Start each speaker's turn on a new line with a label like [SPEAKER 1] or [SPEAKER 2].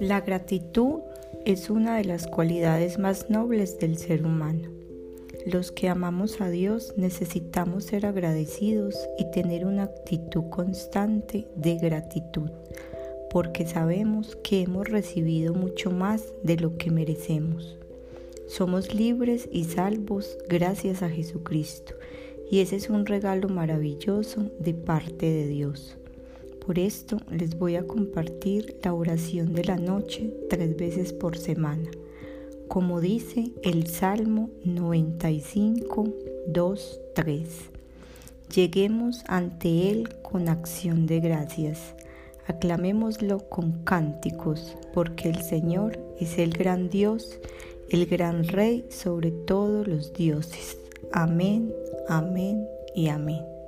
[SPEAKER 1] La gratitud es una de las cualidades más nobles del ser humano. Los que amamos a Dios necesitamos ser agradecidos y tener una actitud constante de gratitud, porque sabemos que hemos recibido mucho más de lo que merecemos. Somos libres y salvos gracias a Jesucristo, y ese es un regalo maravilloso de parte de Dios. Por esto les voy a compartir la oración de la noche tres veces por semana, como dice el Salmo 95, 2, 3. Lleguemos ante Él con acción de gracias. Aclamémoslo con cánticos, porque el Señor es el gran Dios, el gran Rey sobre todos los dioses. Amén, amén y amén.